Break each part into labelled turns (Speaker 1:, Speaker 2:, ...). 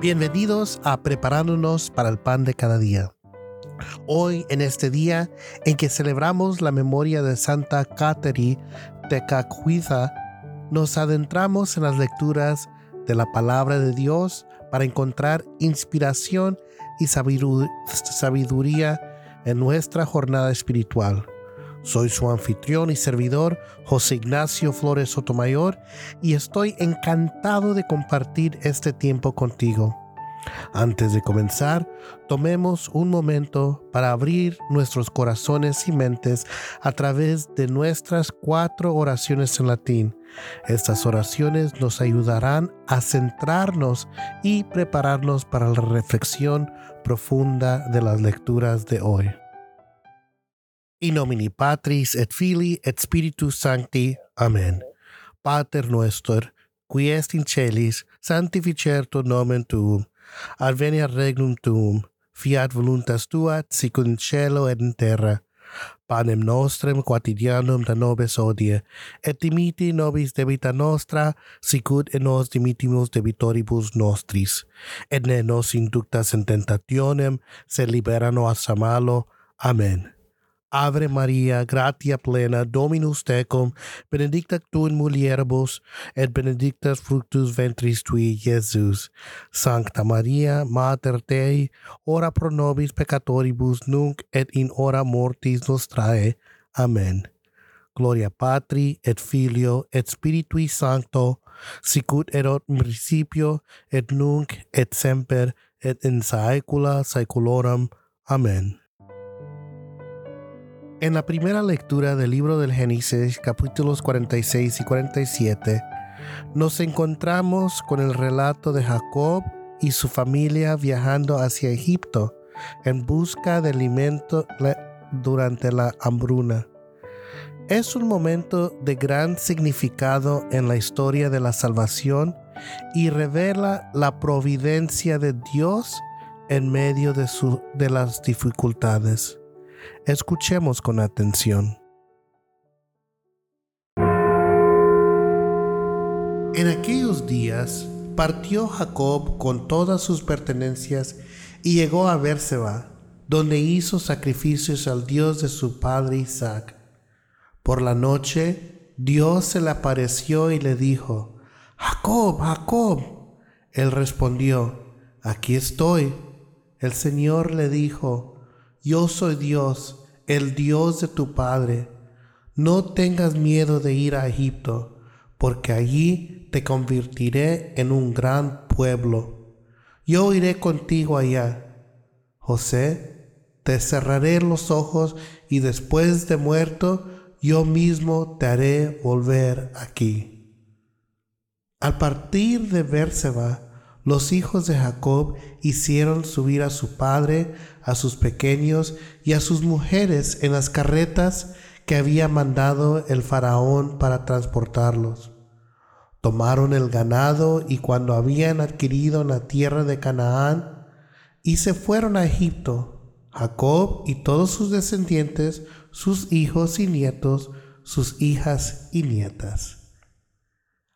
Speaker 1: Bienvenidos a Preparándonos para el Pan de cada día. Hoy, en este día en que celebramos la memoria de Santa Cateri Tecacuiza, nos adentramos en las lecturas de la palabra de Dios para encontrar inspiración y sabiduría en nuestra jornada espiritual. Soy su anfitrión y servidor, José Ignacio Flores Sotomayor, y estoy encantado de compartir este tiempo contigo. Antes de comenzar, tomemos un momento para abrir nuestros corazones y mentes a través de nuestras cuatro oraciones en latín. Estas oraciones nos ayudarán a centrarnos y prepararnos para la reflexión profunda de las lecturas de hoy. In nomine Patris et Filii et Spiritus Sancti. Amen. Pater noster, qui est in celis, sanctificertur nomen tuum, adveniat regnum tuum, fiat voluntas tua, sicut in cielo et in terra. Panem nostrem quotidianum da nobis odie, et dimiti nobis debita nostra, sicut et nos dimitimus debitoribus nostris. Et ne nos inductas in tentationem, sed libera nos a malo. Amen. Ave Maria, gratia plena, Dominus tecum, benedicta tu in mulieribus, et benedictus fructus ventris tui, Iesus. Sancta Maria, Mater Dei, ora pro nobis peccatoribus, nunc et in hora mortis nostrae. Amen. Gloria Patri, et Filio, et Spiritui Sancto, sicut erat in principio, et nunc, et semper, et in saecula saeculorum. Amen. En la primera lectura del libro del Génesis, capítulos 46 y 47, nos encontramos con el relato de Jacob y su familia viajando hacia Egipto en busca de alimento durante la hambruna. Es un momento de gran significado en la historia de la salvación y revela la providencia de Dios en medio de, de las dificultades. Escuchemos con atención. En aquellos días partió Jacob con todas sus pertenencias y llegó a Berseba, donde hizo sacrificios al Dios de su padre Isaac. Por la noche Dios se le apareció y le dijo, Jacob, Jacob. Él respondió, aquí estoy. El Señor le dijo, yo soy Dios, el Dios de tu Padre. No tengas miedo de ir a Egipto, porque allí te convertiré en un gran pueblo. Yo iré contigo allá. José, te cerraré los ojos y después de muerto, yo mismo te haré volver aquí. Al partir de Berseba, los hijos de Jacob hicieron subir a su padre, a sus pequeños y a sus mujeres en las carretas que había mandado el faraón para transportarlos. Tomaron el ganado y cuando habían adquirido la tierra de Canaán, y se fueron a Egipto, Jacob y todos sus descendientes, sus hijos y nietos, sus hijas y nietas.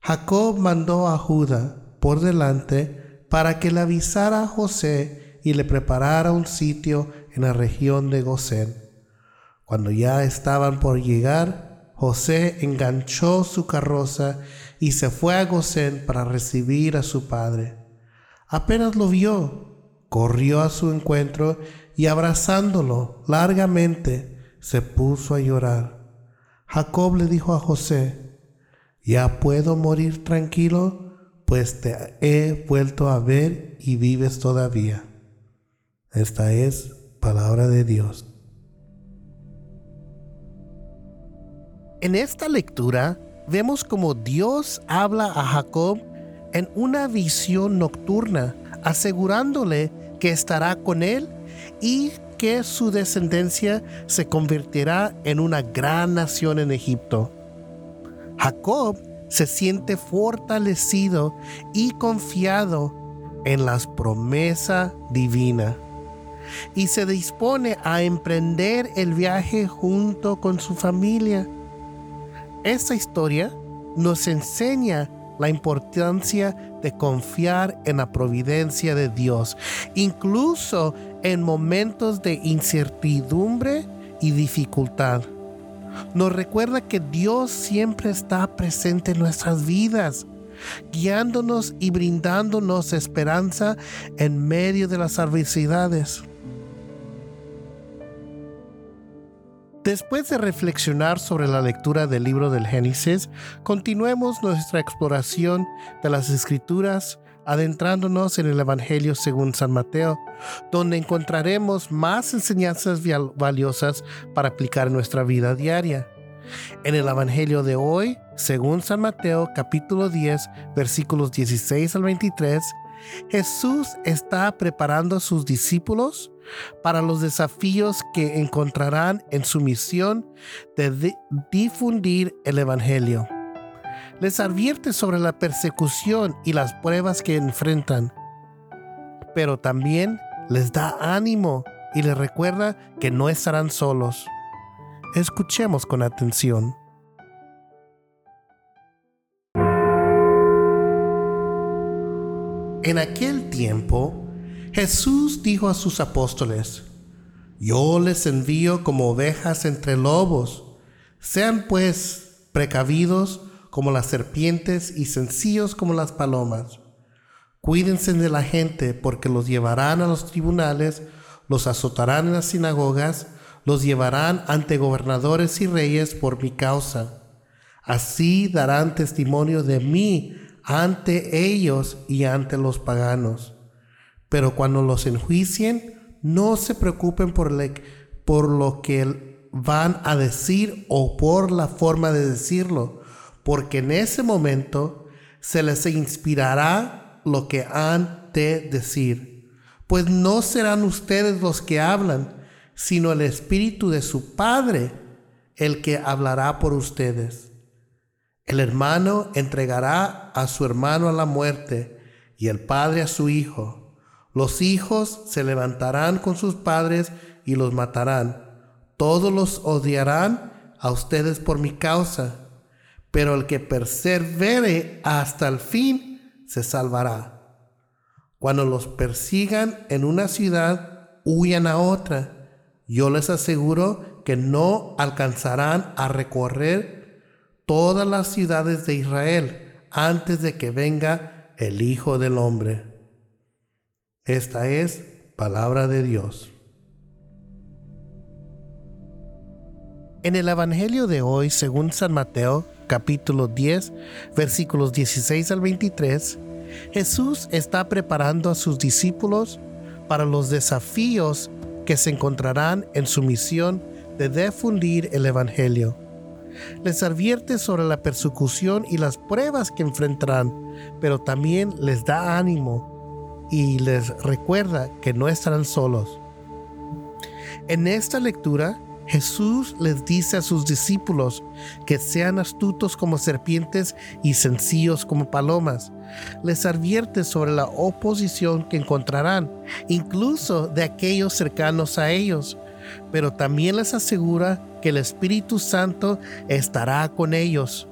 Speaker 1: Jacob mandó a Judá por delante para que le avisara a José y le preparara un sitio en la región de Gosén. Cuando ya estaban por llegar, José enganchó su carroza y se fue a Gosén para recibir a su padre. Apenas lo vio, corrió a su encuentro y abrazándolo largamente se puso a llorar. Jacob le dijo a José, ¿ya puedo morir tranquilo? Pues te he vuelto a ver y vives todavía. Esta es palabra de Dios. En esta lectura vemos como Dios habla a Jacob en una visión nocturna, asegurándole que estará con él y que su descendencia se convertirá en una gran nación en Egipto. Jacob se siente fortalecido y confiado en las promesas divinas y se dispone a emprender el viaje junto con su familia. Esta historia nos enseña la importancia de confiar en la providencia de Dios, incluso en momentos de incertidumbre y dificultad. Nos recuerda que Dios siempre está presente en nuestras vidas, guiándonos y brindándonos esperanza en medio de las adversidades. Después de reflexionar sobre la lectura del libro del Génesis, continuemos nuestra exploración de las escrituras adentrándonos en el Evangelio según San Mateo, donde encontraremos más enseñanzas valiosas para aplicar nuestra vida diaria. En el Evangelio de hoy, según San Mateo capítulo 10, versículos 16 al 23, Jesús está preparando a sus discípulos para los desafíos que encontrarán en su misión de difundir el Evangelio. Les advierte sobre la persecución y las pruebas que enfrentan, pero también les da ánimo y les recuerda que no estarán solos. Escuchemos con atención. En aquel tiempo, Jesús dijo a sus apóstoles, Yo les envío como ovejas entre lobos. Sean pues precavidos como las serpientes y sencillos como las palomas. Cuídense de la gente porque los llevarán a los tribunales, los azotarán en las sinagogas, los llevarán ante gobernadores y reyes por mi causa. Así darán testimonio de mí ante ellos y ante los paganos. Pero cuando los enjuicien, no se preocupen por, por lo que van a decir o por la forma de decirlo, porque en ese momento se les inspirará lo que han de decir. Pues no serán ustedes los que hablan, sino el Espíritu de su Padre el que hablará por ustedes. El hermano entregará a su hermano a la muerte y el padre a su hijo. Los hijos se levantarán con sus padres y los matarán. Todos los odiarán a ustedes por mi causa, pero el que persevere hasta el fin se salvará. Cuando los persigan en una ciudad, huyan a otra. Yo les aseguro que no alcanzarán a recorrer todas las ciudades de Israel antes de que venga el Hijo del Hombre. Esta es palabra de Dios. En el Evangelio de hoy, según San Mateo, capítulo 10, versículos 16 al 23, Jesús está preparando a sus discípulos para los desafíos que se encontrarán en su misión de difundir el Evangelio les advierte sobre la persecución y las pruebas que enfrentarán, pero también les da ánimo y les recuerda que no estarán solos. En esta lectura, Jesús les dice a sus discípulos que sean astutos como serpientes y sencillos como palomas. Les advierte sobre la oposición que encontrarán, incluso de aquellos cercanos a ellos, pero también les asegura que el Espíritu Santo estará con ellos,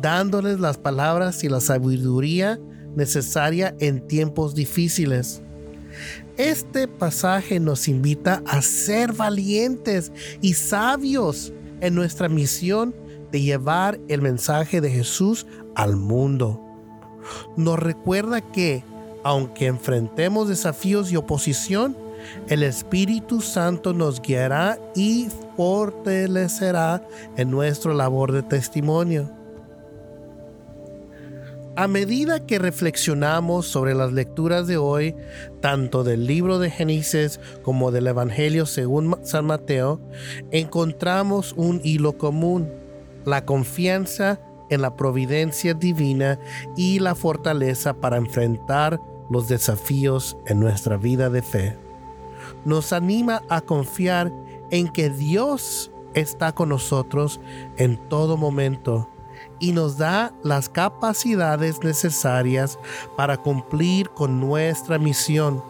Speaker 1: dándoles las palabras y la sabiduría necesaria en tiempos difíciles. Este pasaje nos invita a ser valientes y sabios en nuestra misión de llevar el mensaje de Jesús al mundo. Nos recuerda que, aunque enfrentemos desafíos y oposición, el Espíritu Santo nos guiará y fortalecerá en nuestra labor de testimonio. A medida que reflexionamos sobre las lecturas de hoy, tanto del libro de Génesis como del Evangelio según San Mateo, encontramos un hilo común, la confianza en la providencia divina y la fortaleza para enfrentar los desafíos en nuestra vida de fe. Nos anima a confiar en que Dios está con nosotros en todo momento y nos da las capacidades necesarias para cumplir con nuestra misión.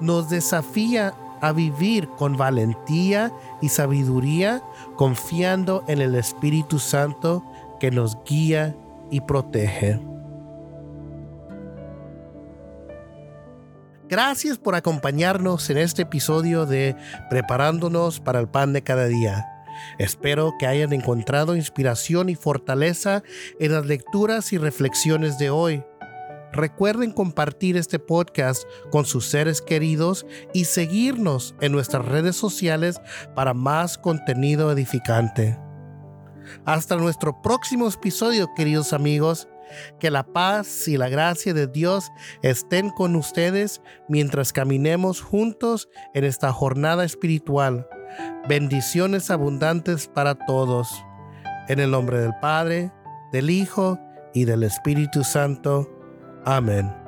Speaker 1: Nos desafía a vivir con valentía y sabiduría, confiando en el Espíritu Santo que nos guía y protege. Gracias por acompañarnos en este episodio de Preparándonos para el Pan de cada día. Espero que hayan encontrado inspiración y fortaleza en las lecturas y reflexiones de hoy. Recuerden compartir este podcast con sus seres queridos y seguirnos en nuestras redes sociales para más contenido edificante. Hasta nuestro próximo episodio, queridos amigos. Que la paz y la gracia de Dios estén con ustedes mientras caminemos juntos en esta jornada espiritual. Bendiciones abundantes para todos. En el nombre del Padre, del Hijo y del Espíritu Santo. Amen.